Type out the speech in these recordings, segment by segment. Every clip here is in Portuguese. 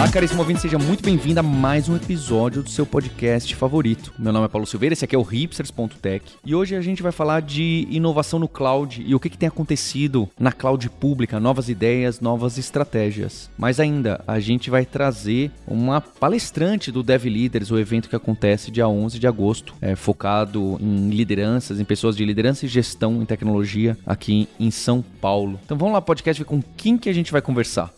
Olá, caríssimo ouvinte, seja muito bem-vindo a mais um episódio do seu podcast favorito. Meu nome é Paulo Silveira, esse aqui é o hipsters.tech e hoje a gente vai falar de inovação no cloud e o que, que tem acontecido na cloud pública, novas ideias, novas estratégias. Mas ainda, a gente vai trazer uma palestrante do Dev Leaders, o evento que acontece dia 11 de agosto, é, focado em lideranças, em pessoas de liderança e gestão em tecnologia aqui em São Paulo. Então vamos lá, podcast, ver com quem que a gente vai conversar.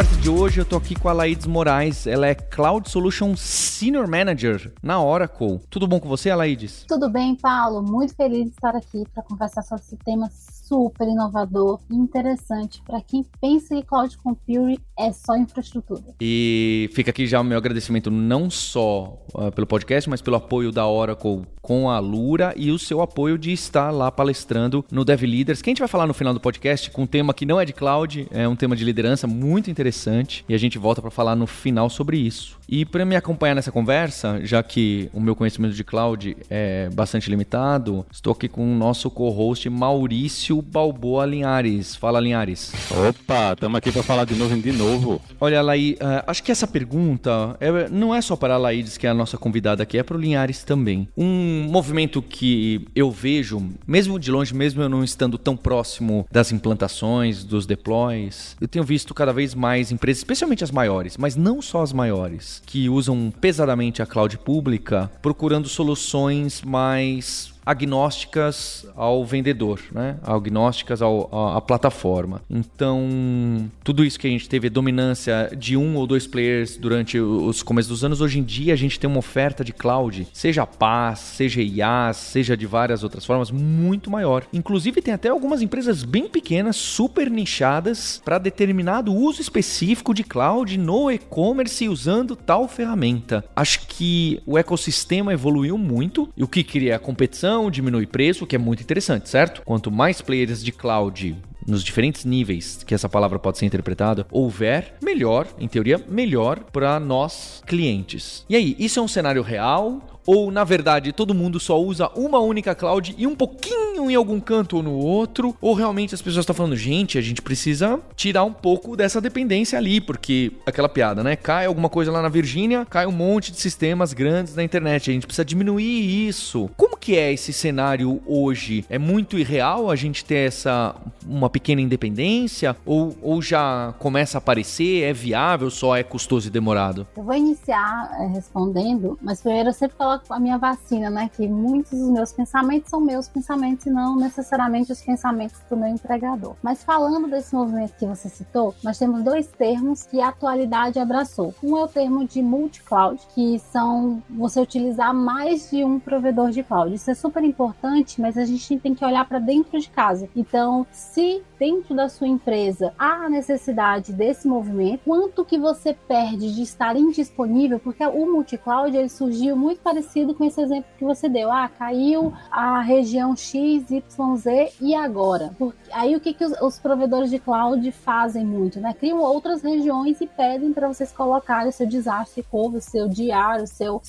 Conversa de hoje eu tô aqui com a Laides Moraes. Ela é Cloud Solution Senior Manager na Oracle. Tudo bom com você, Alaides? Tudo bem, Paulo. Muito feliz de estar aqui para conversar sobre esse tema super inovador e interessante para quem pensa que cloud computing é só infraestrutura. E fica aqui já o meu agradecimento não só uh, pelo podcast, mas pelo apoio da Oracle com a Lura e o seu apoio de estar lá palestrando no Dev Leaders, que a gente vai falar no final do podcast com um tema que não é de cloud, é um tema de liderança muito interessante e a gente volta para falar no final sobre isso. E para me acompanhar nessa conversa, já que o meu conhecimento de cloud é bastante limitado, estou aqui com o nosso co-host Maurício Balboa Linhares. Fala, Linhares. Opa, estamos aqui para falar de novo de novo. Olha, Laí, uh, acho que essa pergunta é, não é só para a Laídes, que é a nossa convidada aqui, é para o Linhares também. Um movimento que eu vejo, mesmo de longe, mesmo eu não estando tão próximo das implantações, dos deploys, eu tenho visto cada vez mais empresas, especialmente as maiores, mas não só as maiores, que usam pesadamente a cloud pública, procurando soluções mais agnósticas ao vendedor, né? agnósticas ao, à plataforma. Então, tudo isso que a gente teve dominância de um ou dois players durante os começos dos anos, hoje em dia a gente tem uma oferta de cloud, seja PaaS, seja IaaS, seja de várias outras formas, muito maior. Inclusive tem até algumas empresas bem pequenas, super nichadas, para determinado uso específico de cloud no e-commerce usando tal ferramenta. Acho que o ecossistema evoluiu muito, e o que cria a competição diminui preço, o que é muito interessante, certo? Quanto mais players de cloud nos diferentes níveis que essa palavra pode ser interpretada, houver, melhor, em teoria, melhor para nós clientes. E aí, isso é um cenário real? Ou, na verdade, todo mundo só usa uma única cloud e um pouquinho em algum canto ou no outro? Ou realmente as pessoas estão falando, gente, a gente precisa tirar um pouco dessa dependência ali, porque aquela piada, né? Cai alguma coisa lá na Virgínia, cai um monte de sistemas grandes na internet. A gente precisa diminuir isso. Como que é esse cenário hoje? É muito irreal a gente ter essa uma pequena independência? Ou, ou já começa a aparecer? É viável, só é custoso e demorado? Eu vou iniciar é, respondendo, mas primeiro eu sempre coloco a minha vacina, né? Que muitos dos meus pensamentos são meus pensamentos não necessariamente os pensamentos do meu empregador. Mas falando desse movimento que você citou, nós temos dois termos que a atualidade abraçou. Um é o termo de multi-cloud, que são você utilizar mais de um provedor de cloud. Isso é super importante, mas a gente tem que olhar para dentro de casa. Então, se dentro da sua empresa há a necessidade desse movimento, quanto que você perde de estar indisponível, porque o multi-cloud ele surgiu muito parecido com esse exemplo que você deu. Ah, caiu a região X, Y, Z e agora? Porque aí o que, que os, os provedores de cloud fazem muito, né? Criam outras regiões e pedem para vocês colocarem o seu desastre cover, o seu diário, o seu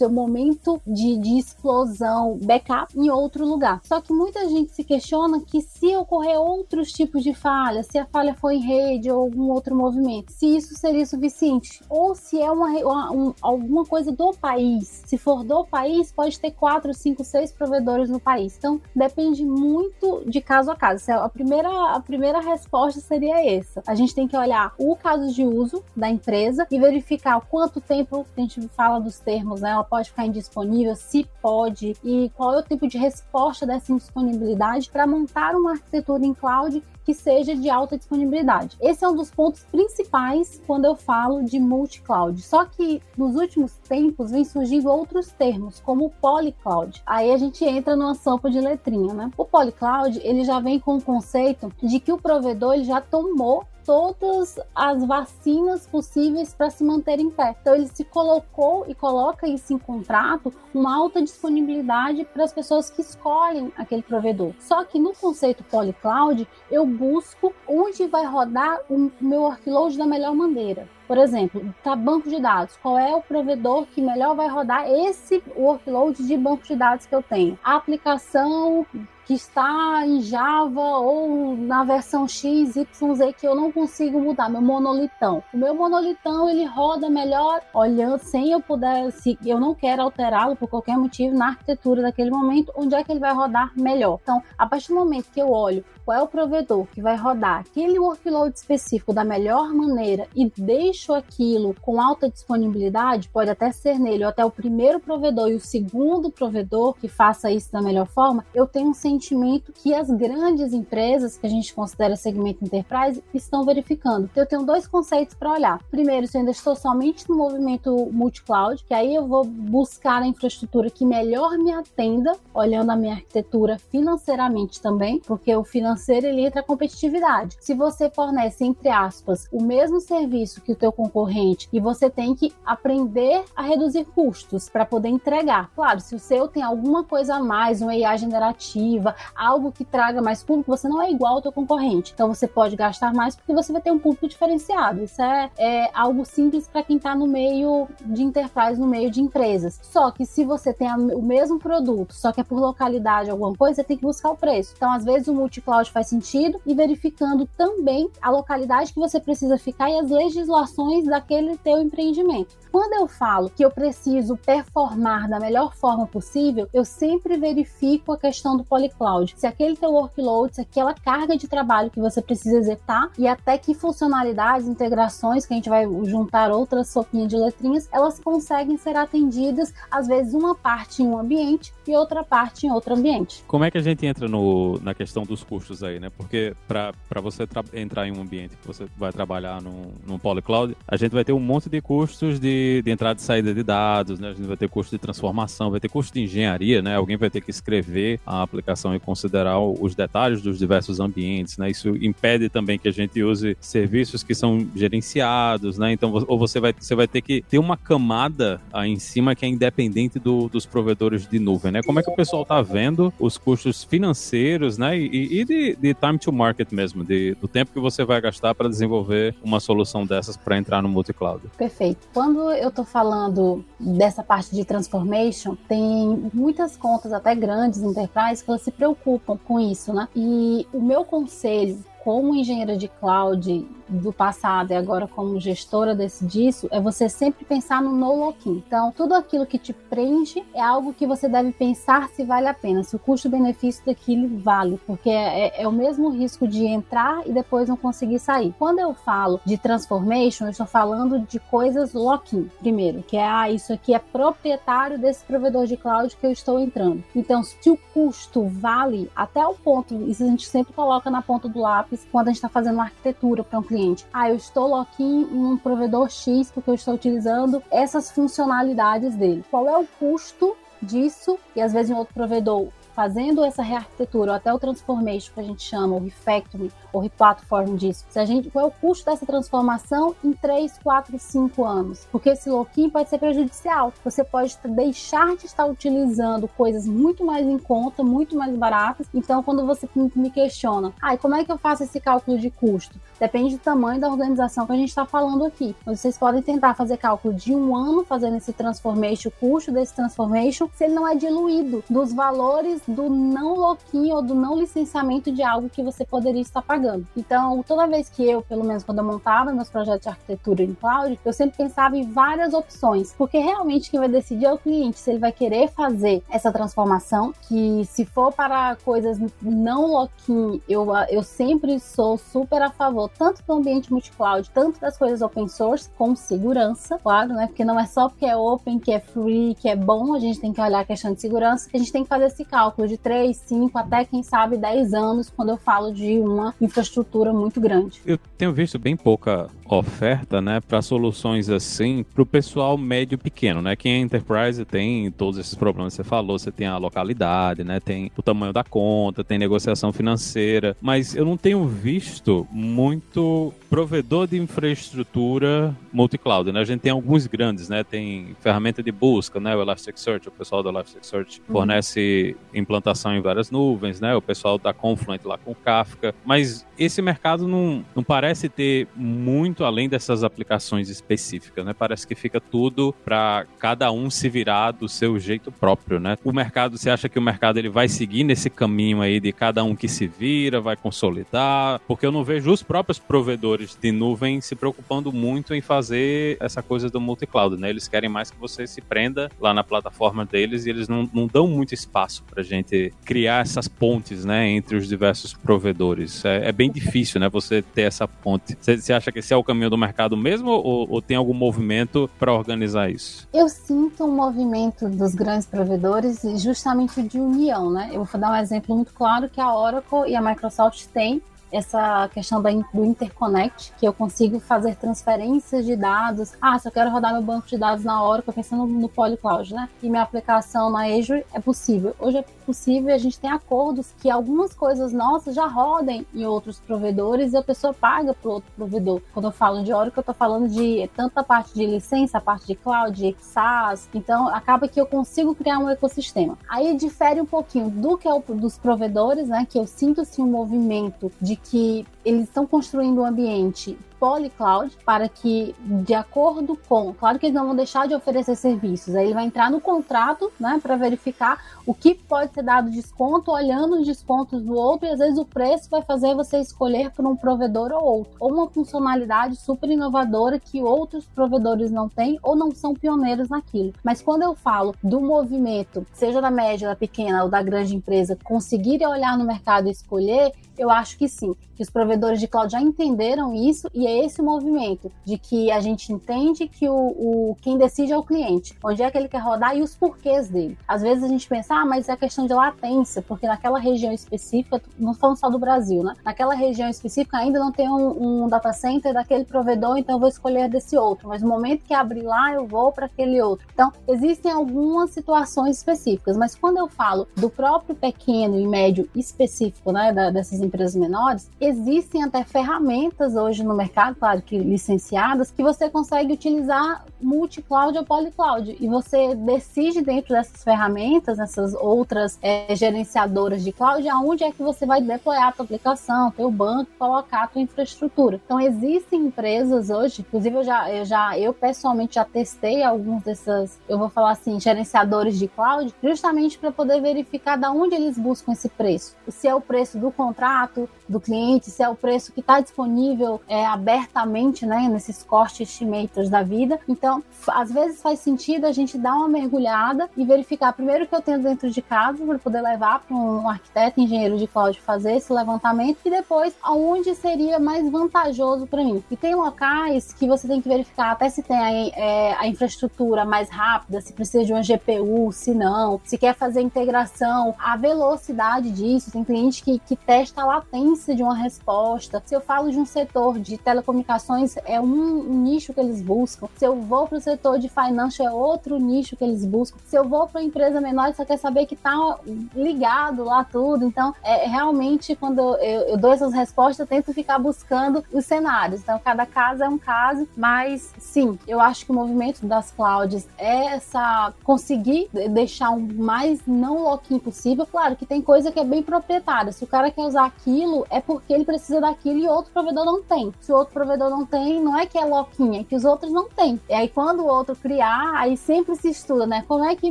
seu momento de, de explosão, backup em outro lugar. Só que muita gente se questiona que se ocorrer outros tipos de falha, se a falha foi em rede ou algum outro movimento, se isso seria suficiente, ou se é uma, uma um, alguma coisa do país. Se for do país, pode ter quatro, cinco, seis provedores no país. Então depende muito de caso a caso. A primeira, a primeira resposta seria essa. A gente tem que olhar o caso de uso da empresa e verificar quanto tempo a gente fala dos termos, né? pode ficar indisponível, se pode e qual é o tipo de resposta dessa indisponibilidade para montar uma arquitetura em cloud que seja de alta disponibilidade. Esse é um dos pontos principais quando eu falo de multi-cloud. Só que nos últimos tempos vem surgindo outros termos, como polycloud. Aí a gente entra numa sopa de letrinha, né? O polycloud, ele já vem com o conceito de que o provedor ele já tomou todas as vacinas possíveis para se manter em pé. Então ele se colocou e coloca isso em contrato uma alta disponibilidade para as pessoas que escolhem aquele provedor. Só que no conceito polycloud eu busco onde vai rodar o meu workload da melhor maneira. Por exemplo, tá banco de dados. Qual é o provedor que melhor vai rodar esse workload de banco de dados que eu tenho? A aplicação que está em Java ou na versão X, Y, que eu não consigo mudar, meu monolitão. O meu monolitão ele roda melhor olhando sem eu puder, se eu não quero alterá-lo por qualquer motivo na arquitetura daquele momento, onde é que ele vai rodar melhor. Então, a partir do momento que eu olho qual é o provedor que vai rodar aquele workload específico da melhor maneira e deixo aquilo com alta disponibilidade, pode até ser nele ou até o primeiro provedor e o segundo provedor que faça isso da melhor forma, eu tenho um sentimento que as grandes empresas, que a gente considera segmento enterprise, estão verificando. Então, eu tenho dois conceitos para olhar. Primeiro, se eu ainda estou somente no movimento multi-cloud, que aí eu vou buscar a infraestrutura que melhor me atenda, olhando a minha arquitetura financeiramente também, porque o financeiro ele entra a competitividade. Se você fornece, entre aspas, o mesmo serviço que o teu concorrente e você tem que aprender a reduzir custos para poder entregar. Claro, se o seu tem alguma coisa a mais, uma IA generativa, algo que traga mais público, você não é igual ao teu concorrente. Então você pode gastar mais porque você vai ter um público diferenciado. Isso é, é algo simples para quem está no meio de enterprise, no meio de empresas. Só que se você tem o mesmo produto, só que é por localidade alguma coisa, você tem que buscar o preço. Então, às vezes, o multi-cloud faz sentido e verificando também a localidade que você precisa ficar e as legislações daquele teu empreendimento. Quando eu falo que eu preciso performar da melhor forma possível, eu sempre verifico a questão do polycloud. Se aquele teu workload, se aquela carga de trabalho que você precisa executar e até que funcionalidades, integrações, que a gente vai juntar outras sopinhas de letrinhas, elas conseguem ser atendidas, às vezes uma parte em um ambiente e outra parte em outro ambiente. Como é que a gente entra no, na questão dos custos aí, né? Porque para você entrar em um ambiente que você vai trabalhar num, num polycloud, a gente vai ter um monte de custos de de, entrada e saída de dados, né? A gente vai ter custo de transformação, vai ter custo de engenharia, né? Alguém vai ter que escrever a aplicação e considerar os detalhes dos diversos ambientes, né? Isso impede também que a gente use serviços que são gerenciados, né? Então, ou você vai, você vai ter que ter uma camada aí em cima que é independente do, dos provedores de nuvem, né? Como é que o pessoal tá vendo os custos financeiros, né? E, e de, de, time to market mesmo, de, do tempo que você vai gastar para desenvolver uma solução dessas para entrar no multi-cloud. Perfeito. Quando eu estou falando dessa parte de transformation, tem muitas contas, até grandes enterprises, que elas se preocupam com isso, né? E o meu conselho como engenheira de cloud do passado e agora como gestora desse disso, é você sempre pensar no no lock-in. Então, tudo aquilo que te prende é algo que você deve pensar se vale a pena, se o custo-benefício daquilo vale, porque é, é, é, o mesmo risco de entrar e depois não conseguir sair. Quando eu falo de transformation, eu estou falando de coisas lock-in, primeiro, que é, ah, isso aqui é proprietário desse provedor de cloud que eu estou entrando. Então, se o custo vale até o ponto, isso a gente sempre coloca na ponta do lápis quando a gente está fazendo uma arquitetura para um cliente cliente. Ah, eu estou lock-in em um provedor X porque eu estou utilizando essas funcionalidades dele. Qual é o custo disso? E às vezes em outro provedor fazendo essa rearquitetura, ou até o transformation que a gente chama, o refactoring, ou replatform disso. Se a gente, qual é o custo dessa transformação em 3, 4, 5 anos? Porque esse lock-in pode ser prejudicial. Você pode deixar de estar utilizando coisas muito mais em conta, muito mais baratas. Então, quando você me questiona, ah, como é que eu faço esse cálculo de custo? Depende do tamanho da organização que a gente está falando aqui. Vocês podem tentar fazer cálculo de um ano fazendo esse transformation, o custo desse transformation, se ele não é diluído dos valores do não lock-in ou do não licenciamento de algo que você poderia estar pagando. Então, toda vez que eu, pelo menos quando eu montava meus projetos de arquitetura em cloud, eu sempre pensava em várias opções, porque realmente quem vai decidir é o cliente, se ele vai querer fazer essa transformação, que se for para coisas não lock-in, eu, eu sempre sou super a favor, tanto do ambiente multi-cloud, tanto das coisas open source, com segurança, claro, né? Porque não é só porque é open, que é free, que é bom, a gente tem que olhar a questão de segurança, a gente tem que fazer esse cálculo de 3, 5, até quem sabe 10 anos, quando eu falo de uma infraestrutura muito grande. Eu tenho visto bem pouca oferta, né, para soluções assim para o pessoal médio pequeno, né? Quem é enterprise tem todos esses problemas que você falou, você tem a localidade, né? Tem o tamanho da conta, tem negociação financeira, mas eu não tenho visto muito provedor de infraestrutura multi-cloud, né? A gente tem alguns grandes, né? Tem ferramenta de busca, né? O Elasticsearch, o pessoal do Elasticsearch uhum. fornece implantação em várias nuvens, né? O pessoal da Confluent lá com Kafka, mas esse mercado não, não parece ter muito além dessas aplicações específicas, né? Parece que fica tudo para cada um se virar do seu jeito próprio, né? O mercado, você acha que o mercado ele vai seguir nesse caminho aí de cada um que se vira, vai consolidar? Porque eu não vejo os próprios provedores de nuvem se preocupando muito em fazer essa coisa do multi-cloud, né? Eles querem mais que você se prenda lá na plataforma deles e eles não, não dão muito espaço para gente criar essas pontes, né, entre os diversos provedores. É, é bem difícil, né, você ter essa ponte. Você, você, acha que esse é o caminho do mercado mesmo ou, ou tem algum movimento para organizar isso? Eu sinto um movimento dos grandes provedores justamente de união, né? Eu vou dar um exemplo muito claro que a Oracle e a Microsoft têm essa questão do interconnect, que eu consigo fazer transferências de dados. Ah, se eu quero rodar meu banco de dados na Oracle, pensando no Polycloud, né? E minha aplicação na Azure é possível. Hoje é possível, a gente tem acordos que algumas coisas nossas já rodem em outros provedores e a pessoa paga para outro provedor. Quando eu falo de Oracle, eu estou falando de tanta parte de licença, a parte de cloud, SaaS. Então, acaba que eu consigo criar um ecossistema. Aí difere um pouquinho do que é o dos provedores, né? Que eu sinto assim um movimento de que eles estão construindo um ambiente polycloud para que, de acordo com, claro que eles não vão deixar de oferecer serviços, aí ele vai entrar no contrato, né, para verificar o que pode ser dado desconto, olhando os descontos do outro, e às vezes o preço vai fazer você escolher por um provedor ou outro, ou uma funcionalidade super inovadora que outros provedores não têm ou não são pioneiros naquilo. Mas quando eu falo do movimento, seja da média, da pequena ou da grande empresa, conseguirem olhar no mercado e escolher, eu acho que sim, que os provedores de cloud já entenderam isso e é esse movimento de que a gente entende que o, o quem decide é o cliente, onde é que ele quer rodar e os porquês dele. Às vezes a gente pensa, ah, mas é questão de latência, porque naquela região específica, não falando só do Brasil, né? Naquela região específica ainda não tem um, um data center daquele provedor, então eu vou escolher desse outro. Mas no momento que abrir lá, eu vou para aquele outro. Então, existem algumas situações específicas, mas quando eu falo do próprio pequeno e médio específico, né, da, dessas empresas menores, existem até ferramentas hoje no mercado, claro que licenciadas, que você consegue utilizar multi-cloud ou polycloud. E você decide dentro dessas ferramentas, essas outras é, gerenciadoras de cloud, aonde é que você vai deployar a tua aplicação, teu banco, colocar a tua infraestrutura. Então existem empresas hoje, inclusive eu já, eu já, eu pessoalmente já testei alguns dessas, eu vou falar assim, gerenciadores de cloud, justamente para poder verificar da onde eles buscam esse preço. Se é o preço do contrato, do cliente, se é o preço que está disponível é, abertamente, né, nesses cost estimators da vida. Então, às vezes faz sentido a gente dar uma mergulhada e verificar primeiro o que eu tenho dentro de casa para poder levar para um arquiteto, engenheiro de cloud fazer esse levantamento e depois aonde seria mais vantajoso para mim. E tem locais que você tem que verificar até se tem a, é, a infraestrutura mais rápida, se precisa de uma GPU, se não, se quer fazer integração, a velocidade disso. Tem cliente que, que testa a latência de uma resposta. Se eu falo de um setor de telecomunicações, é um, um nicho que eles buscam. Se eu vou para o setor de financial, é outro nicho que eles buscam. Se eu vou para uma empresa menor, só quer saber que está ligado lá tudo. Então, é realmente quando eu, eu, dou essas respostas, eu tento ficar buscando os cenários. Então, cada caso é um caso, mas sim, eu acho que o movimento das clouds é essa conseguir deixar o mais não lock-in possível. Claro que tem coisa que é bem proprietária. Se o cara quer usar aquilo, é porque ele precisa daquilo e outro provedor não tem. Se o outro provedor não tem, não é que é loquinha, é que os outros não têm. E aí quando o outro criar, aí sempre se estuda, né? Como é que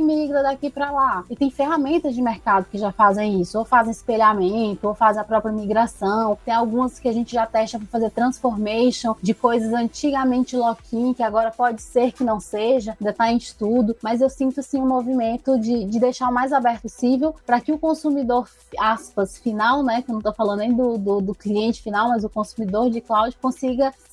migra daqui para lá? E tem ferramentas de mercado que já fazem isso, ou fazem espelhamento, ou fazem a própria migração. Tem algumas que a gente já testa para fazer transformation de coisas antigamente lock-in, que agora pode ser que não seja, ainda está em estudo, mas eu sinto sim um movimento de, de deixar o mais aberto possível para que o consumidor, aspas, final, né? Que eu não estou falando nem do do, do, cliente final, mas o consumidor de cloud consiga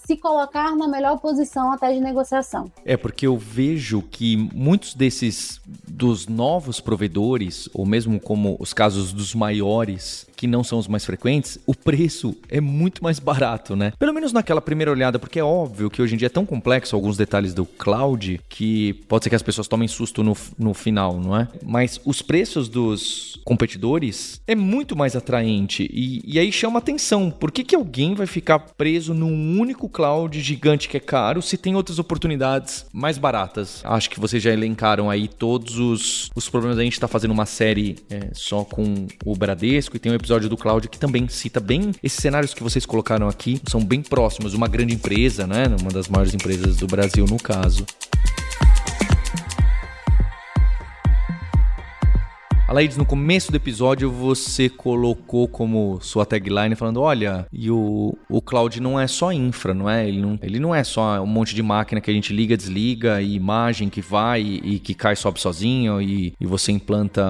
se colocar na melhor posição até de negociação. É porque eu vejo que muitos desses dos novos provedores, ou mesmo como os casos dos maiores, que não são os mais frequentes, o preço é muito mais barato, né? Pelo menos naquela primeira olhada, porque é óbvio que hoje em dia é tão complexo alguns detalhes do cloud que pode ser que as pessoas tomem susto no, no final, não é? Mas os preços dos competidores é muito mais atraente e, e aí chama atenção. Por que, que alguém vai ficar preso num único cloud gigante que é caro se tem outras oportunidades mais baratas? Acho que vocês já elencaram aí todos os, os problemas. A gente está fazendo uma série é, só com o Bradesco e tem um episódio do cloud que também cita bem esses cenários que vocês colocaram aqui. São bem próximos. Uma grande empresa, né? Uma das maiores empresas do Brasil, no caso. Alaides, no começo do episódio você colocou como sua tagline falando: olha, e o, o cloud não é só infra, não é? Ele não, ele não é só um monte de máquina que a gente liga, desliga, e imagem que vai e, que cai sobe sozinho, e, e você implanta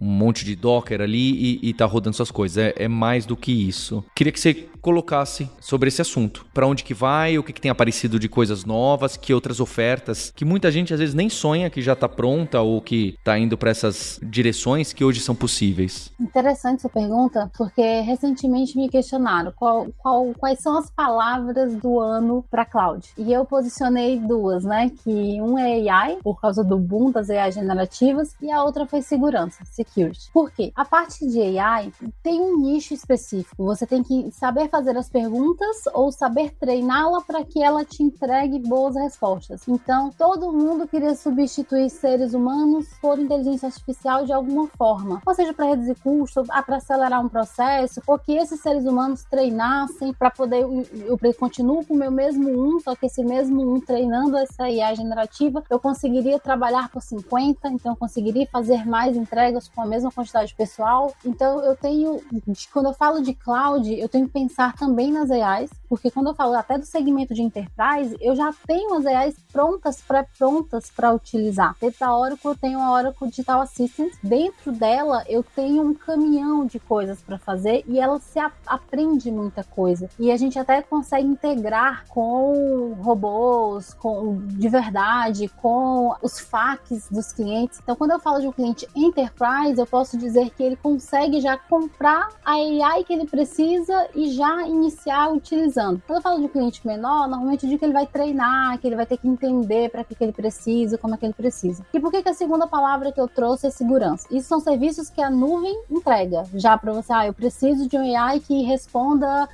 um monte de Docker ali e, e tá rodando suas coisas. É, é mais do que isso. Queria que você colocasse sobre esse assunto. Para onde que vai, o que, que tem aparecido de coisas novas, que outras ofertas, que muita gente às vezes nem sonha que já está pronta ou que está indo para essas direções que hoje são possíveis. Interessante essa pergunta, porque recentemente me questionaram qual, qual, quais são as palavras do ano para cloud. E eu posicionei duas, né? Que um é AI, por causa do boom das AI generativas, e a outra foi segurança, security. Por quê? A parte de AI tem um nicho específico. Você tem que saber fazer as perguntas ou saber treiná-la para que ela te entregue boas respostas. Então, todo mundo queria substituir seres humanos por inteligência artificial de alguma forma, ou seja, para reduzir custos, ah, para acelerar um processo, ou que esses seres humanos treinassem para poder eu, continuo com o meu mesmo um, só que esse mesmo um treinando essa IA generativa, eu conseguiria trabalhar por 50, então eu conseguiria fazer mais entregas com a mesma quantidade de pessoal. Então, eu tenho, quando eu falo de cloud, eu tenho que pensar pensar também nas AIs, porque quando eu falo até do segmento de enterprise, eu já tenho as AIs prontas, pré-prontas para utilizar. Dentro da Oracle, eu tenho a Oracle Digital Assistant. Dentro dela, eu tenho um caminhão de coisas para fazer e ela se aprende muita coisa. E a gente até consegue integrar com robôs, com de verdade, com os FAQs dos clientes. Então, quando eu falo de um cliente enterprise, eu posso dizer que ele consegue já comprar a AI que ele precisa e já iniciar utilizando. Quando eu falo de cliente menor, normalmente eu digo que ele vai treinar, que ele vai ter que entender para que, que ele precisa, como é que ele precisa. E por que, que a segunda palavra que eu trouxe é segurança? Isso são serviços que a nuvem entrega já para você. Ah, eu preciso de um AI que responda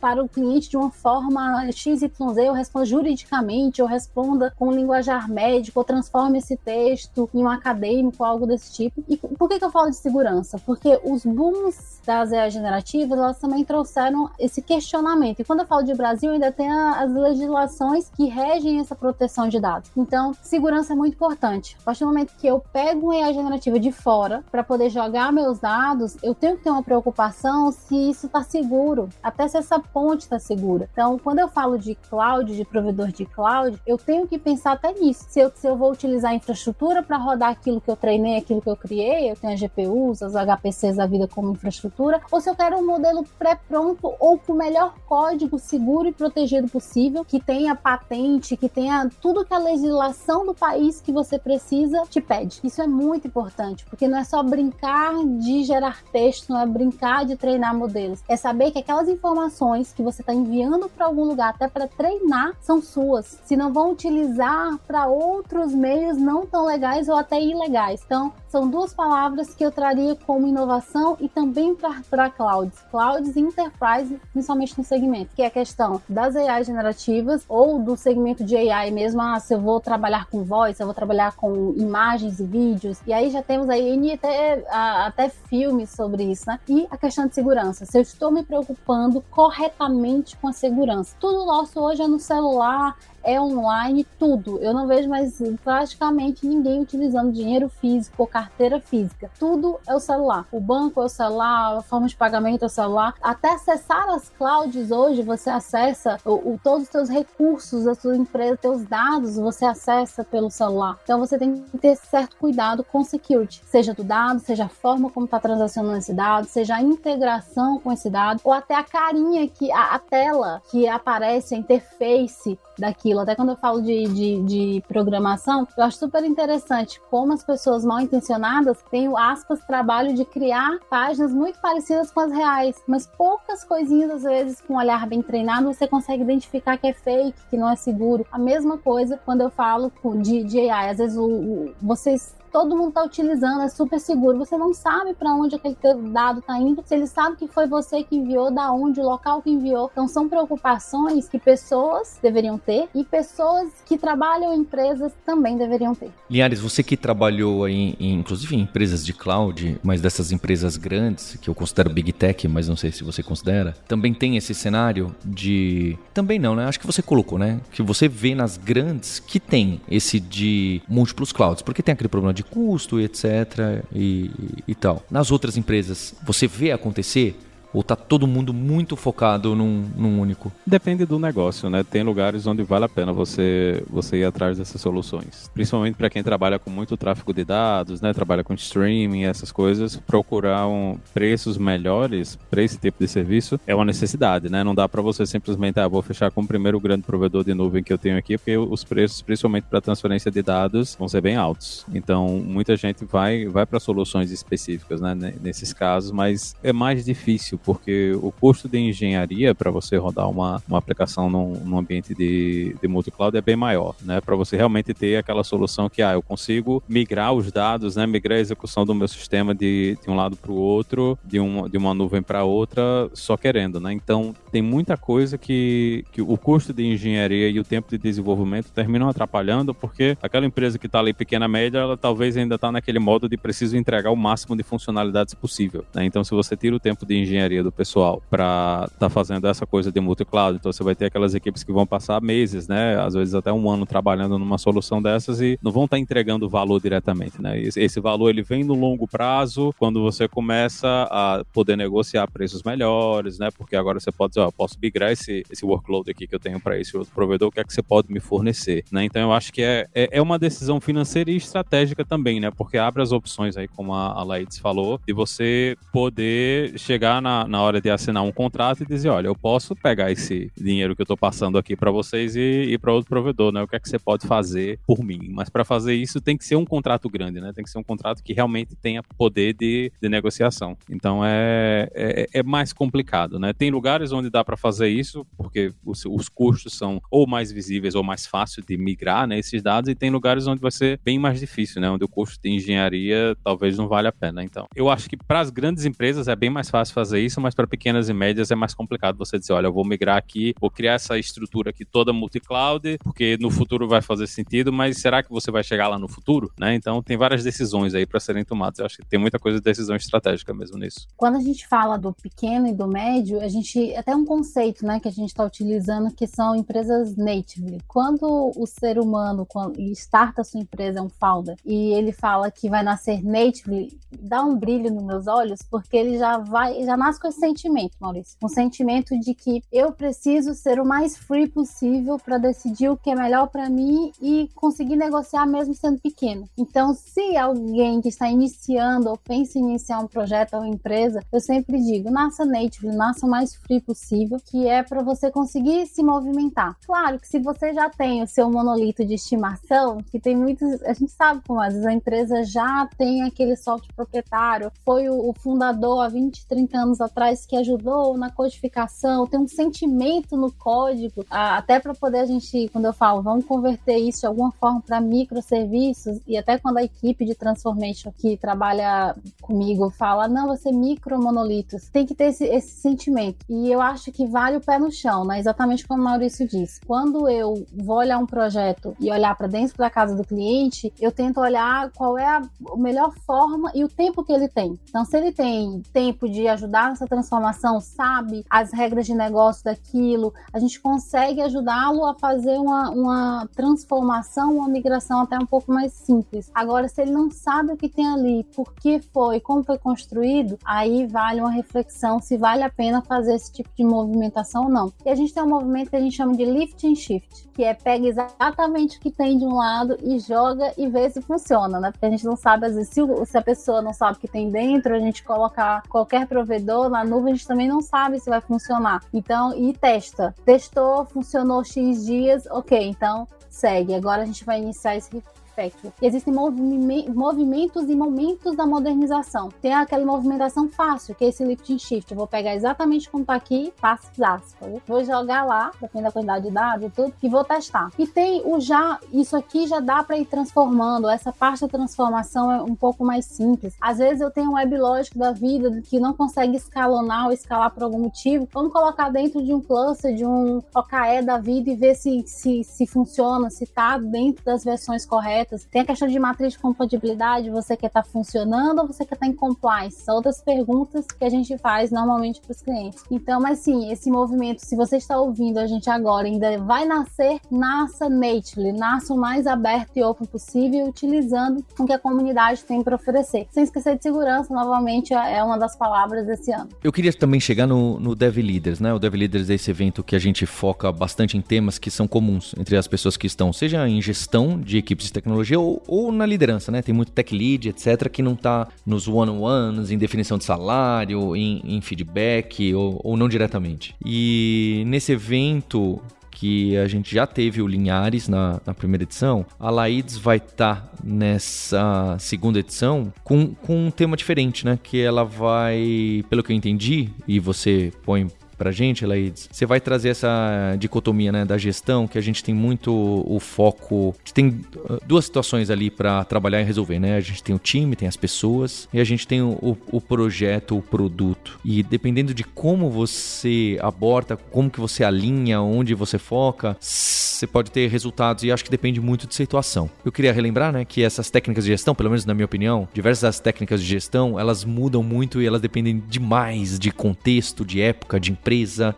para o cliente de uma forma XYZ, eu responda juridicamente, eu responda com linguajar médico, ou transforme esse texto em um acadêmico, algo desse tipo. E por que, que eu falo de segurança? Porque os booms das AI generativas, elas também trouxeram esse questionamento. E quando eu falo de Brasil, ainda tem as legislações que regem essa proteção de dados. Então, segurança é muito importante. A partir do momento que eu pego uma IA generativa de fora para poder jogar meus dados, eu tenho que ter uma preocupação se isso está seguro, até se essa ponte está segura. Então, quando eu falo de cloud, de provedor de cloud, eu tenho que pensar até nisso. Se eu, se eu vou utilizar a infraestrutura para rodar aquilo que eu treinei, aquilo que eu criei, eu tenho as GPUs, as HPCs da vida como infraestrutura, ou se eu quero um modelo pré-pronto ou com o melhor código seguro e protegido possível, que tenha patente, que tenha tudo que a legislação do país que você precisa te pede. Isso é muito importante, porque não é só brincar de gerar texto, não é brincar de treinar modelos, é saber que aquelas informações que você está enviando para algum lugar até para treinar são suas, se não vão utilizar para outros meios não tão legais ou até ilegais. Então, são duas palavras que eu traria como inovação e também para clouds, clouds e enterprise, principalmente no segmento, que é a questão das AI generativas ou do segmento de AI mesmo, ah, se eu vou trabalhar com voz, se eu vou trabalhar com imagens e vídeos, e aí já temos aí até, até filmes sobre isso, né? E a questão de segurança, se eu estou me preocupando corretamente com a segurança. Tudo nosso hoje é no celular, é online, tudo. Eu não vejo mais praticamente ninguém utilizando dinheiro físico ou carteira física. Tudo é o celular. O banco é o celular, a forma de pagamento é o celular. Até acessar as clouds hoje, você acessa o, o todos os seus recursos da sua empresa, teus dados, você acessa pelo celular. Então você tem que ter certo cuidado com security, seja do dado, seja a forma como está transacionando esse dado, seja a integração com esse dado, ou até a carinha que a, a tela que aparece, a interface daquilo. Até quando eu falo de, de, de programação, eu acho super interessante como as pessoas mal intencionadas têm o aspas trabalho de criar páginas muito parecidas com as reais, mas poucas coisinhas, às vezes, com um olhar bem treinado, você consegue identificar que é fake, que não é seguro. A mesma coisa quando eu falo de, de AI. Às vezes o, o, vocês todo mundo está utilizando, é super seguro. Você não sabe para onde aquele dado está indo, se ele sabe que foi você que enviou, da onde, o local que enviou. Então são preocupações que pessoas deveriam ter e pessoas que trabalham em empresas também deveriam ter. Linhares, você que trabalhou aí, em, inclusive em empresas de cloud, mas dessas empresas grandes, que eu considero Big Tech, mas não sei se você considera, também tem esse cenário de. Também não, né? Acho que você colocou, né? Que você vê nas grandes que tem esse de múltiplos clouds, porque tem aquele problema de custo, etc. E, e, tal. Nas outras empresas, você vê acontecer ou tá todo mundo muito focado num, num, único? Depende do negócio, né? Tem lugares onde vale a pena você, você ir atrás dessas soluções. Principalmente para quem trabalha com muito tráfego de dados, né? Trabalha com streaming, essas coisas. Procurar um, preços melhores para esse tipo de serviço é uma necessidade, né? Não dá para você simplesmente, ah, vou fechar com o primeiro grande provedor de nuvem que eu tenho aqui, porque os preços, principalmente para transferência de dados, vão ser bem altos. Então, muita gente vai, vai para soluções específicas, né? Nesses casos, mas é mais difícil porque o custo de engenharia para você rodar uma, uma aplicação num, num ambiente de, de multi-cloud é bem maior, né? Para você realmente ter aquela solução que, ah, eu consigo migrar os dados, né? Migrar a execução do meu sistema de, de um lado para o outro, de, um, de uma nuvem para outra, só querendo, né? Então, tem muita coisa que, que o custo de engenharia e o tempo de desenvolvimento terminam atrapalhando, porque aquela empresa que está ali pequena média, ela talvez ainda está naquele modo de preciso entregar o máximo de funcionalidades possível, né? Então, se você tira o tempo de engenharia engenharia do pessoal para estar tá fazendo essa coisa de multi-cloud. Então você vai ter aquelas equipes que vão passar meses, né? Às vezes até um ano trabalhando numa solução dessas e não vão estar tá entregando valor diretamente, né? Esse, valor ele vem no longo prazo quando você começa a poder negociar preços melhores, né? Porque agora você pode dizer, ó, posso migrar esse, esse workload aqui que eu tenho para esse outro provedor, o que é que você pode me fornecer, né? Então eu acho que é, é, é uma decisão financeira e estratégica também, né? Porque abre as opções aí, como a, a Laides falou, de você poder chegar na, na, hora de assinar um contrato e dizer, olha, eu posso pegar esse dinheiro que eu estou passando aqui para vocês e ir para outro provedor, né? O que é que você pode fazer por mim? Mas para fazer isso tem que ser um contrato grande, né? Tem que ser um contrato que realmente tenha poder de, de negociação. Então é, é, é mais complicado, né? Tem lugares onde dá para fazer isso, porque os, os, custos são ou mais visíveis ou mais fácil de migrar, né? Esses dados, e tem lugares onde vai ser bem mais difícil, né? Onde o custo de engenharia talvez não vale a pena. Então, eu acho que para as grandes empresas é bem mais fácil fazer isso, mas para pequenas e médias é mais complicado você dizer, olha, eu vou migrar aqui, vou criar essa estrutura aqui toda multi-cloud, porque no futuro vai fazer sentido, mas será que você vai chegar lá no futuro? Né? Então tem várias decisões aí para serem tomadas. Eu acho que tem muita coisa de decisão estratégica mesmo nisso. Quando a gente fala do pequeno e do médio, a gente até um conceito, né, que a gente está utilizando que são empresas native. Quando o ser humano quando starta a sua empresa, é um founder, e ele fala que vai nascer native, dá um brilho nos meus olhos, porque ele já vai, já nasce com esse sentimento, Maurício. Um sentimento de que eu preciso ser o mais free possível para decidir o que é melhor para mim e conseguir negociar mesmo sendo pequeno. Então, se alguém que está iniciando ou pensa em iniciar um projeto ou empresa, eu sempre digo, nasça native, nasça o mais free possível, que é para você conseguir se movimentar. Claro que se você já tem o seu monolito de estimação, que tem muitos, a gente sabe como às vezes a empresa já tem aquele software proprietário, foi o, o fundador há 20, 30 anos atrás atrás que ajudou na codificação, tem um sentimento no código, até para poder a gente, quando eu falo, vamos converter isso de alguma forma para microserviços, e até quando a equipe de Transformation que trabalha comigo fala, não, você micro monolitos, tem que ter esse, esse sentimento. E eu acho que vale o pé no chão, né? Exatamente como o Maurício disse. Quando eu vou olhar um projeto e olhar para dentro da casa do cliente, eu tento olhar qual é a melhor forma e o tempo que ele tem. Então, se ele tem tempo de ajudar nessa transformação, sabe as regras de negócio daquilo, a gente consegue ajudá-lo a fazer uma, uma transformação, uma migração até um pouco mais simples. Agora, se ele não sabe o que tem ali, por que foi, como foi construído, aí vale uma reflexão se vale a pena fazer esse tipo de movimentação ou não. E a gente tem um movimento que a gente chama de lift and shift, que é pega exatamente o que tem de um lado e joga e vê se funciona, né? Porque a gente não sabe, às vezes, se, se a pessoa não sabe o que tem dentro, a gente colocar qualquer provedor criou na nuvem, a gente também não sabe se vai funcionar. Então, e testa. Testou, funcionou X dias, ok, então segue. Agora a gente vai iniciar esse aspecto. Existem movimentos e momentos da modernização. Tem aquela movimentação fácil, que é esse lift and shift. Eu vou pegar exatamente como tá aqui, passo aspas. Vou jogar lá, depende da quantidade de dados e tudo, e vou testar. E tem o já, isso aqui já dá para ir transformando. Essa parte da transformação é um pouco mais simples. Às vezes eu tenho um WebLogic da vida que não consegue escalonar ou escalar por algum motivo. Vamos colocar dentro de um cluster, de um OKE da vida e ver se, se, se funciona, se tá dentro das versões corretas tem a questão de matriz de compatibilidade, você quer estar tá funcionando ou você quer estar tá em compliance? São outras perguntas que a gente faz normalmente para os clientes. Então, mas sim, esse movimento, se você está ouvindo a gente agora, ainda vai nascer, nasça natively, nasça o mais aberto e open possível, utilizando o que a comunidade tem para oferecer. Sem esquecer de segurança, novamente, é uma das palavras desse ano. Eu queria também chegar no, no Dev Leaders, né? O Dev Leaders é esse evento que a gente foca bastante em temas que são comuns entre as pessoas que estão, seja em gestão de equipes de tecnologia, tecnologia ou, ou, na liderança, né? Tem muito tech lead, etc., que não está nos one-on-ones, em definição de salário, em, em feedback ou, ou não diretamente. E nesse evento que a gente já teve o Linhares na, na primeira edição, a Laides vai estar tá nessa segunda edição com, com um tema diferente, né? Que ela vai, pelo que eu entendi, e você põe pra gente, Laides, você vai trazer essa dicotomia né, da gestão, que a gente tem muito o foco. Tem uh, duas situações ali para trabalhar e resolver, né? A gente tem o time, tem as pessoas, e a gente tem o, o projeto, o produto. E dependendo de como você aborda, como que você alinha, onde você foca, você pode ter resultados e acho que depende muito de situação. Eu queria relembrar, né, que essas técnicas de gestão, pelo menos na minha opinião, diversas técnicas de gestão, elas mudam muito e elas dependem demais de contexto, de época, de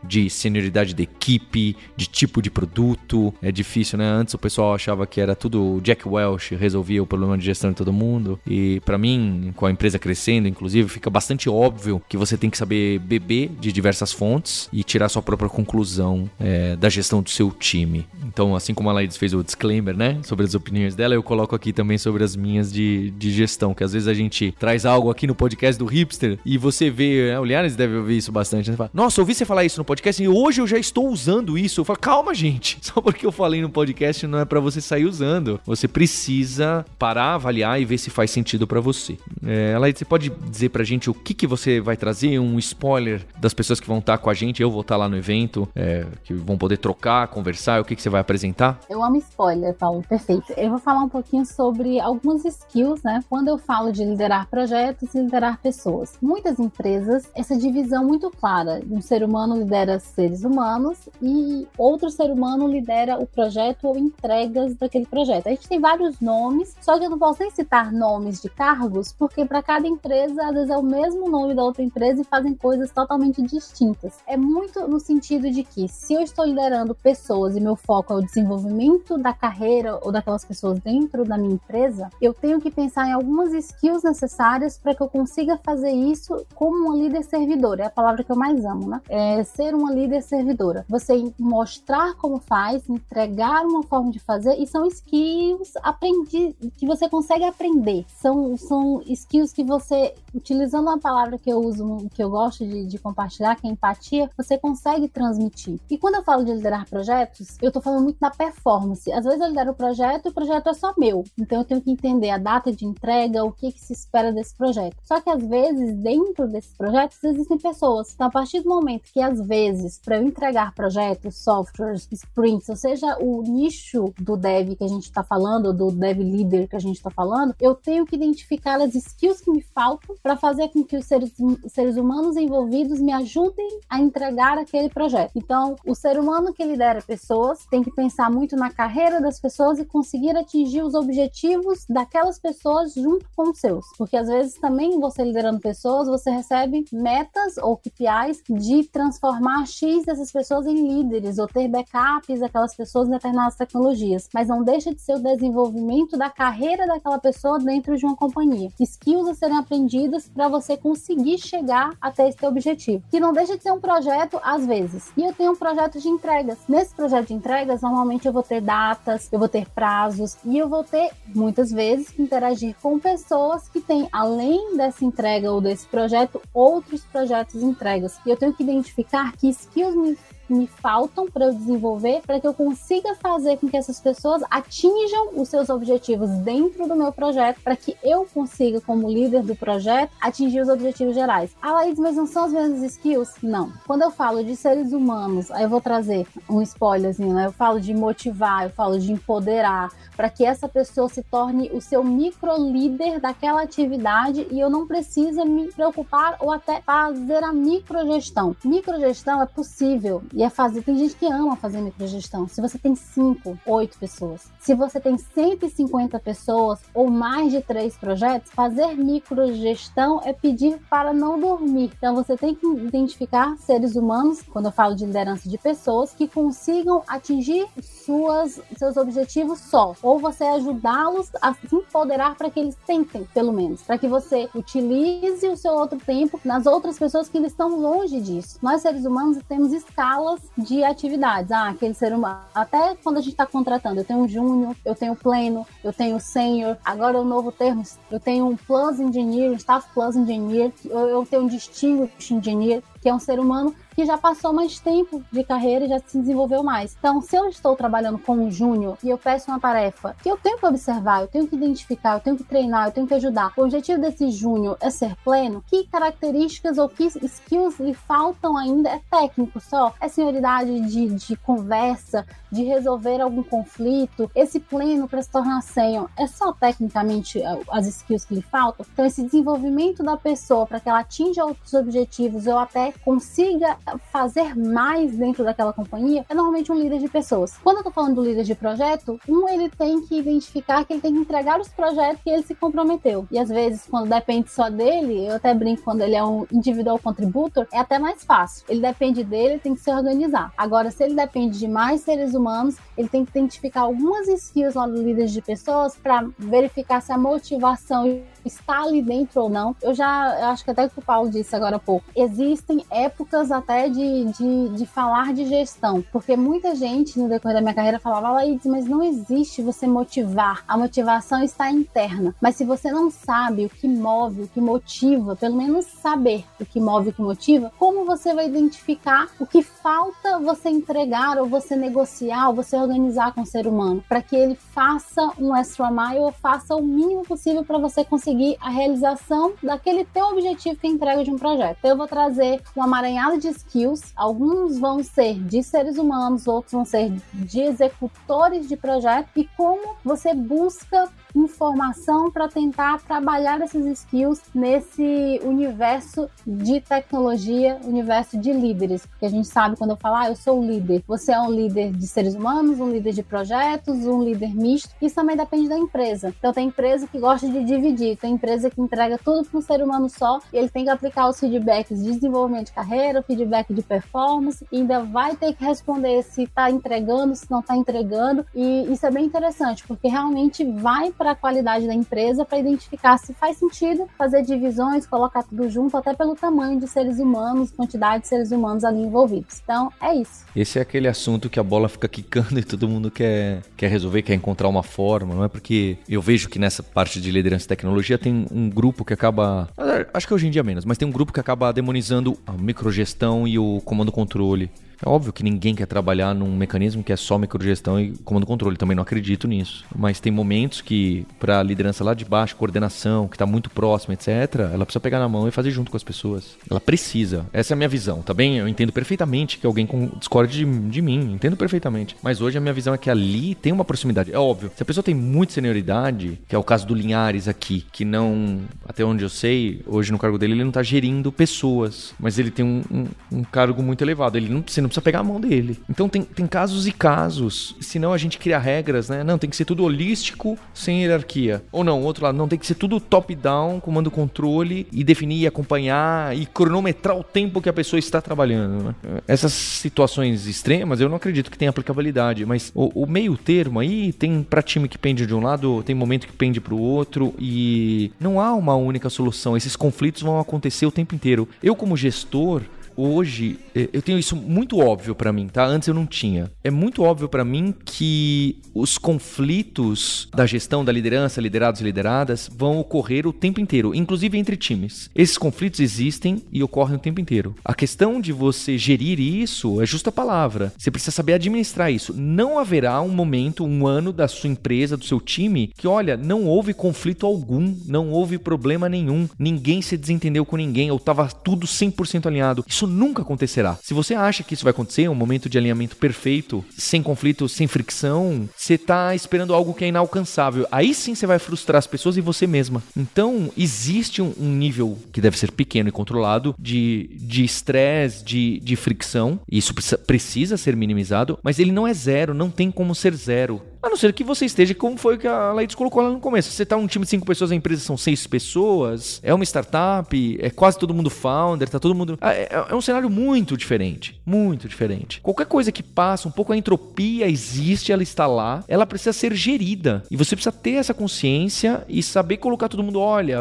de senioridade da equipe, de tipo de produto. É difícil, né? Antes o pessoal achava que era tudo Jack Welch resolvia o problema de gestão de todo mundo. E para mim, com a empresa crescendo, inclusive, fica bastante óbvio que você tem que saber beber de diversas fontes e tirar sua própria conclusão é, da gestão do seu time. Então, assim como a Laides fez o disclaimer, né, sobre as opiniões dela, eu coloco aqui também sobre as minhas de, de gestão, que às vezes a gente traz algo aqui no podcast do Hipster e você vê, né, o Lianes deve ouvir isso bastante, né? Fala, Nossa, ouvi você falar isso no podcast e hoje eu já estou usando isso. Eu falo, calma, gente. Só porque eu falei no podcast não é para você sair usando. Você precisa parar, avaliar e ver se faz sentido para você. É, você pode dizer pra gente o que, que você vai trazer? Um spoiler das pessoas que vão estar com a gente. Eu vou estar lá no evento, é, que vão poder trocar, conversar. O que, que você vai apresentar? Eu amo spoiler, Paulo. Perfeito. Eu vou falar um pouquinho sobre algumas skills, né? Quando eu falo de liderar projetos e liderar pessoas. Muitas empresas, essa divisão muito clara. Um ser humano lidera seres humanos e outro ser humano lidera o projeto ou entregas daquele projeto. A gente tem vários nomes, só que eu não posso nem citar nomes de cargos, porque para cada empresa, às vezes é o mesmo nome da outra empresa e fazem coisas totalmente distintas. É muito no sentido de que se eu estou liderando pessoas e meu foco é o desenvolvimento da carreira ou daquelas pessoas dentro da minha empresa, eu tenho que pensar em algumas skills necessárias para que eu consiga fazer isso como uma líder servidora. É a palavra que eu mais amo, né? É ser uma líder servidora. Você mostrar como faz, entregar uma forma de fazer e são skills aprendi que você consegue aprender. São, são skills que você, utilizando uma palavra que eu uso, que eu gosto de, de compartilhar, que é empatia, você consegue transmitir. E quando eu falo de liderar projetos, eu tô falando muito da performance. Às vezes eu lidero o projeto e o projeto é só meu. Então eu tenho que entender a data de entrega, o que, que se espera desse projeto. Só que às vezes, dentro desses projetos, existem pessoas. Então, a partir do momento que às vezes, para eu entregar projetos, softwares, sprints, ou seja, o nicho do dev que a gente está falando, do dev leader que a gente está falando, eu tenho que identificar as skills que me faltam para fazer com que os seres, seres humanos envolvidos me ajudem a entregar aquele projeto. Então, o ser humano que lidera pessoas tem que pensar muito na carreira das pessoas e conseguir atingir os objetivos daquelas pessoas junto com os seus. Porque às vezes também você liderando pessoas, você recebe metas ou KPIs de transformar X dessas pessoas em líderes ou ter backups daquelas pessoas em determinadas tecnologias, mas não deixa de ser o desenvolvimento da carreira daquela pessoa dentro de uma companhia. Skills a serem aprendidas para você conseguir chegar até esse objetivo, que não deixa de ser um projeto às vezes. E eu tenho um projeto de entregas. Nesse projeto de entregas, normalmente eu vou ter datas, eu vou ter prazos e eu vou ter muitas vezes que interagir com pessoas que têm além dessa entrega ou desse projeto outros projetos de entregas. E eu tenho que identificar que skills me faltam para eu desenvolver, para que eu consiga fazer com que essas pessoas atinjam os seus objetivos dentro do meu projeto, para que eu consiga, como líder do projeto, atingir os objetivos gerais. A Laís, mas não são as mesmas skills? Não. Quando eu falo de seres humanos, aí eu vou trazer um spoilerzinho, né? Eu falo de motivar, eu falo de empoderar, para que essa pessoa se torne o seu micro líder daquela atividade e eu não precisa me preocupar ou até fazer a microgestão. Microgestão é possível é fazer. Tem gente que ama fazer microgestão. Se você tem 5, 8 pessoas, se você tem 150 pessoas ou mais de três projetos, fazer microgestão é pedir para não dormir. Então você tem que identificar seres humanos, quando eu falo de liderança de pessoas, que consigam atingir suas, seus objetivos só. Ou você ajudá-los a se empoderar para que eles tentem, pelo menos. Para que você utilize o seu outro tempo nas outras pessoas que estão longe disso. Nós, seres humanos, temos escala de atividades. Ah, aquele ser humano. Até quando a gente está contratando, eu tenho um júnior, eu tenho pleno, eu tenho sênior. Agora o novo termo, eu tenho um plus engineer, um staff plus engineer, eu, eu tenho um distinguished engineer, que é um ser humano que já passou mais tempo de carreira e já se desenvolveu mais. Então, se eu estou trabalhando com um júnior e eu peço uma tarefa que eu tenho que observar, eu tenho que identificar, eu tenho que treinar, eu tenho que ajudar. O objetivo desse júnior é ser pleno. Que características ou que skills lhe faltam ainda? É técnico só? É senioridade de, de conversa, de resolver algum conflito? Esse pleno para se tornar sênior é só tecnicamente eh, as skills que lhe faltam? Então, esse desenvolvimento da pessoa para que ela atinja outros objetivos ou até consiga fazer mais dentro daquela companhia é normalmente um líder de pessoas. Quando eu tô falando do líder de projeto, um ele tem que identificar que ele tem que entregar os projetos que ele se comprometeu. E às vezes, quando depende só dele, eu até brinco quando ele é um individual contributor, é até mais fácil. Ele depende dele, ele tem que se organizar. Agora, se ele depende de mais seres humanos, ele tem que identificar algumas skills lá do líder de pessoas para verificar se a motivação está ali dentro ou não. Eu já eu acho que até que o Paulo disse agora há pouco. Existem épocas até de, de, de falar de gestão, porque muita gente no decorrer da minha carreira falava, Laídes, mas não existe você motivar. A motivação está interna. Mas se você não sabe o que move, o que motiva, pelo menos saber o que move, o que motiva, como você vai identificar o que falta você entregar ou você negociar ou você organizar com o ser humano para que ele faça um extra mile ou faça o mínimo possível para você conseguir a realização daquele teu objetivo que é entrega de um projeto. Então, eu vou trazer uma amaranhada de skills, alguns vão ser de seres humanos, outros vão ser de executores de projeto e como você busca informação para tentar trabalhar esses skills nesse universo de tecnologia, universo de líderes. Porque a gente sabe quando eu falo, ah, eu sou um líder. Você é um líder de seres humanos, um líder de projetos, um líder misto. Isso também depende da empresa. Então tem empresa que gosta de dividir, tem empresa que entrega tudo para um ser humano só e ele tem que aplicar os feedbacks de desenvolvimento de carreira, feedback de performance, e ainda vai ter que responder se está entregando, se não está entregando. E isso é bem interessante, porque realmente vai para a qualidade da empresa para identificar se faz sentido fazer divisões, colocar tudo junto, até pelo tamanho de seres humanos, quantidade de seres humanos ali envolvidos. Então, é isso. Esse é aquele assunto que a bola fica quicando e todo mundo quer, quer resolver, quer encontrar uma forma, não é? Porque eu vejo que nessa parte de liderança e tecnologia tem um grupo que acaba. Acho que hoje em dia menos, mas tem um grupo que acaba demonizando a microgestão e o comando-controle. É óbvio que ninguém quer trabalhar num mecanismo que é só microgestão e comando controle. Também não acredito nisso. Mas tem momentos que, para liderança lá de baixo, coordenação, que está muito próxima, etc., ela precisa pegar na mão e fazer junto com as pessoas. Ela precisa. Essa é a minha visão, tá bem? Eu entendo perfeitamente que alguém discorde de, de mim. Entendo perfeitamente. Mas hoje a minha visão é que ali tem uma proximidade. É óbvio. Se a pessoa tem muita senioridade, que é o caso do Linhares aqui, que não, até onde eu sei, hoje no cargo dele, ele não está gerindo pessoas. Mas ele tem um, um, um cargo muito elevado. Ele não, não precisa pegar a mão dele. Então tem, tem casos e casos. Senão a gente cria regras, né? Não, tem que ser tudo holístico, sem hierarquia. Ou não, outro lado, não, tem que ser tudo top-down, comando controle e definir, acompanhar e cronometrar o tempo que a pessoa está trabalhando. Né? Essas situações extremas eu não acredito que tenha aplicabilidade, mas o, o meio termo aí tem para time que pende de um lado, tem momento que pende para o outro e não há uma única solução. Esses conflitos vão acontecer o tempo inteiro. Eu como gestor hoje é, eu tenho isso muito óbvio para mim, tá? Antes eu não tinha. É muito óbvio para mim que os conflitos da gestão, da liderança, liderados e lideradas, vão ocorrer o tempo inteiro, inclusive entre times. Esses conflitos existem e ocorrem o tempo inteiro. A questão de você gerir isso é justa palavra. Você precisa saber administrar isso. Não haverá um momento, um ano da sua empresa, do seu time, que olha, não houve conflito algum, não houve problema nenhum, ninguém se desentendeu com ninguém ou tava tudo 100% alinhado. Isso nunca acontecerá. Se você acha que isso vai acontecer, um momento de alinhamento perfeito, sem conflito, sem fricção, você está esperando algo que é inalcançável. Aí sim você vai frustrar as pessoas e você mesma. Então, existe um, um nível que deve ser pequeno e controlado de estresse, de, de, de fricção. Isso precisa, precisa ser minimizado, mas ele não é zero, não tem como ser zero. A não ser que você esteja como foi que a Laís colocou lá no começo. Você está um time de cinco pessoas, a empresa são seis pessoas, é uma startup, é quase todo mundo founder, tá todo mundo. É, é, é um cenário muito diferente. Muito diferente. Qualquer coisa que passa, um pouco a entropia existe, ela está lá, ela precisa ser gerida. E você precisa ter essa consciência e saber colocar todo mundo, olha.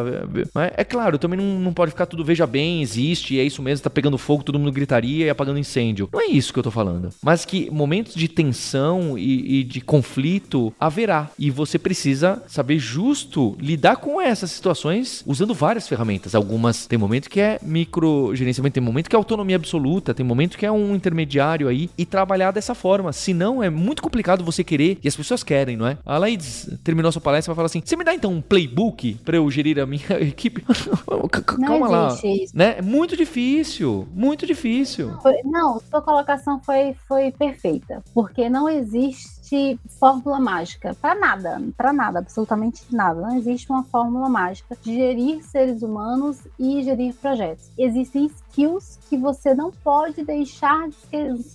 É, é claro, também não, não pode ficar tudo veja bem, existe, é isso mesmo, tá pegando fogo, todo mundo gritaria e apagando incêndio. Não é isso que eu tô falando. Mas que momentos de tensão e, e de conflito conflito haverá. E você precisa saber justo lidar com essas situações usando várias ferramentas. Algumas tem momento que é micro gerenciamento, tem momento que é autonomia absoluta, tem momento que é um intermediário aí e trabalhar dessa forma. Senão é muito complicado você querer e as pessoas querem, não é? A Laís terminou sua palestra e vai falar assim: você me dá então um playbook para eu gerir a minha equipe? Calma lá. Isso. Né? É muito difícil, muito difícil. Não, sua colocação foi, foi perfeita, porque não existe existe fórmula mágica para nada, para nada, absolutamente nada. Não existe uma fórmula mágica de gerir seres humanos e gerir projetos. Existem skills que você não pode deixar de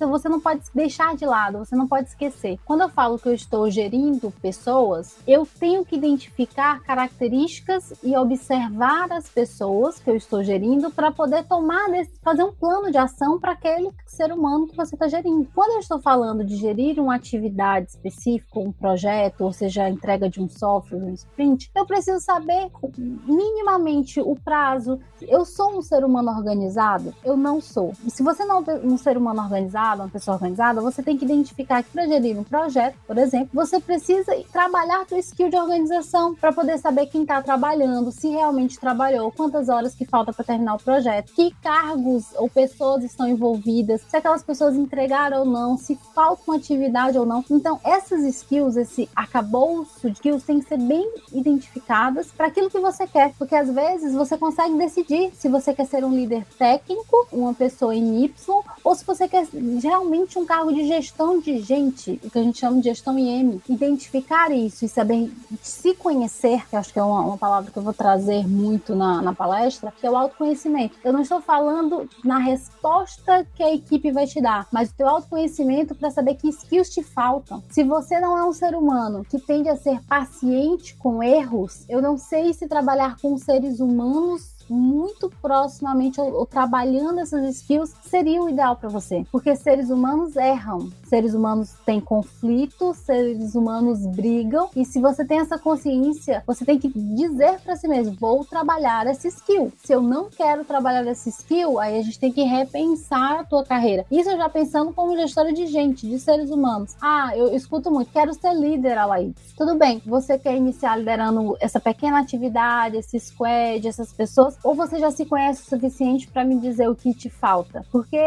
você não pode deixar de lado, você não pode esquecer. Quando eu falo que eu estou gerindo pessoas, eu tenho que identificar características e observar as pessoas que eu estou gerindo para poder tomar fazer um plano de ação para aquele ser humano que você está gerindo. Quando eu estou falando de gerir uma atividade específica, um projeto, ou seja, a entrega de um software, um sprint, eu preciso saber minimamente o prazo. Eu sou um ser humano organizado? Eu não sou. E se você não é um ser humano organizado, uma pessoa organizada, você tem que identificar que para gerir um projeto, por exemplo, você precisa trabalhar seu skill de organização para poder saber quem está trabalhando, se realmente trabalhou, quantas horas que falta para terminar o projeto, que cargos ou pessoas estão envolvidas, se aquelas pessoas entregaram ou não, se falta uma atividade ou não. Então, essas skills, esse arcabouço de skills tem que ser bem identificadas para aquilo que você quer, porque às vezes você consegue decidir se você quer ser um líder técnico, uma pessoa em Y, ou se você quer realmente um cargo de gestão de gente, o que a gente chama de gestão em M. Identificar isso e saber se conhecer, que acho que é uma, uma palavra que eu vou trazer muito na, na palestra, que é o autoconhecimento. Eu não estou falando na resposta que a equipe vai te dar, mas o teu autoconhecimento para saber que skills te faltam. Se você não é um ser humano que tende a ser paciente com erros, eu não sei se trabalhar com seres humanos muito proximamente ou, ou trabalhando essas skills seria o ideal para você. Porque seres humanos erram, seres humanos têm conflitos, seres humanos brigam, e se você tem essa consciência, você tem que dizer para si mesmo: vou trabalhar essa skill. Se eu não quero trabalhar essa skill, aí a gente tem que repensar a tua carreira. Isso eu já pensando como gestora de gente, de seres humanos. Ah, eu escuto muito, quero ser líder, Alaís. Tudo bem, você quer iniciar liderando essa pequena atividade, esse squad, essas pessoas, ou você já se conhece o suficiente para me dizer o que te falta? Porque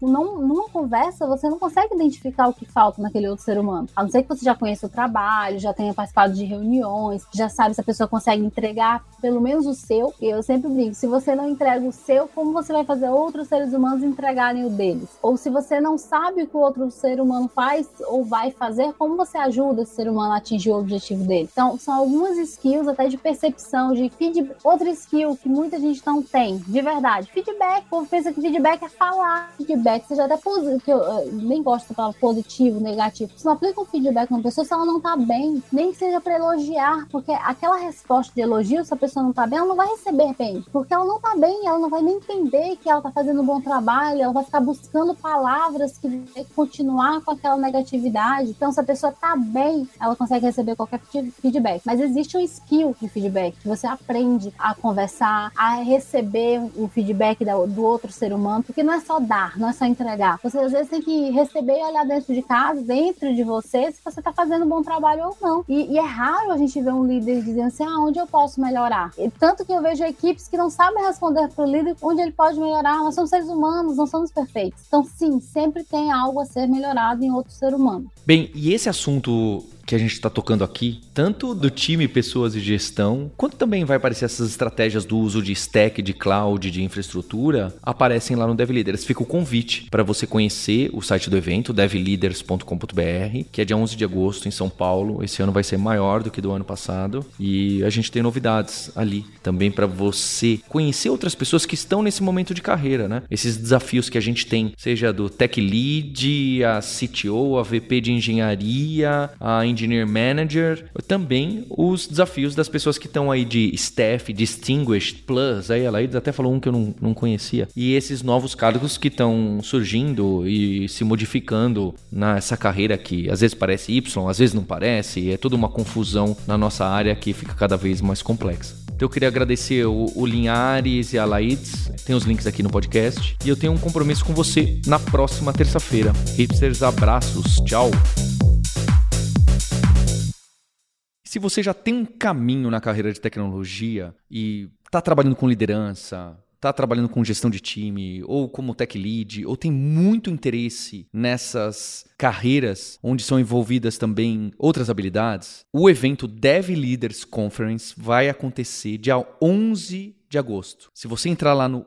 não, numa conversa você não consegue identificar o que falta naquele outro ser humano. A não ser que você já conheça o trabalho, já tenha participado de reuniões, já sabe se a pessoa consegue entregar pelo menos o seu. E eu sempre brinco, se você não entrega o seu, como você vai fazer outros seres humanos entregarem o deles? Ou se você não sabe o que o outro ser humano faz ou vai fazer, como você ajuda esse ser humano a atingir o objetivo dele? Então, são algumas skills até de percepção, de feedback. Outra skill que muita gente não tem, de verdade. Feedback, o povo pensa que feedback é falar. Feedback, seja até positivo, que eu, eu nem gosto de falar positivo, negativo. Você não aplica um feedback numa pessoa se ela não tá bem, nem que seja para elogiar, porque aquela resposta de elogio, se a pessoa não tá bem, ela não vai receber bem, porque ela não tá bem, ela não vai nem entender que ela tá fazendo um bom trabalho, ela vai ficar buscando palavras que vai continuar com aquela negatividade. Então, se a pessoa tá bem, ela consegue receber qualquer feedback. Mas existe um skill de feedback, que você aprende a conversar, a receber o feedback do outro ser humano, porque não é só dar, não é só entregar. Você às vezes tem que receber e olhar dentro de casa, dentro de você, se você tá fazendo um bom trabalho ou não. E, e é raro a gente ver um líder dizendo assim, ah, onde eu posso melhorar? E tanto que eu vejo equipes que não sabem responder para o líder onde ele pode melhorar. Nós somos seres humanos, não somos perfeitos. Então, sim, sempre tem algo a ser melhorado em outro ser humano. Bem, e esse assunto que a gente está tocando aqui, tanto do time, pessoas e gestão, quanto também vai aparecer essas estratégias do uso de stack, de cloud, de infraestrutura, aparecem lá no DevLeaders. Fica o convite para você conhecer o site do evento, devleaders.com.br, que é dia 11 de agosto em São Paulo. Esse ano vai ser maior do que do ano passado e a gente tem novidades ali também para você conhecer outras pessoas que estão nesse momento de carreira, né? Esses desafios que a gente tem, seja do Tech Lead, a CTO, a VP de engenharia, a Engineer Manager, também os desafios das pessoas que estão aí de Staff, Distinguished Plus, aí ela até falou um que eu não, não conhecia, e esses novos cargos que estão surgindo e se modificando nessa carreira que às vezes parece Y, às vezes não parece, é toda uma confusão na nossa área que fica cada vez mais complexa. Então eu queria agradecer o, o Linhares e a Laides, tem os links aqui no podcast, e eu tenho um compromisso com você na próxima terça-feira. Hipsters, abraços, tchau! Se você já tem um caminho na carreira de tecnologia e está trabalhando com liderança, está trabalhando com gestão de time, ou como tech lead, ou tem muito interesse nessas carreiras onde são envolvidas também outras habilidades, o evento Dev Leaders Conference vai acontecer dia 11 de agosto. Se você entrar lá no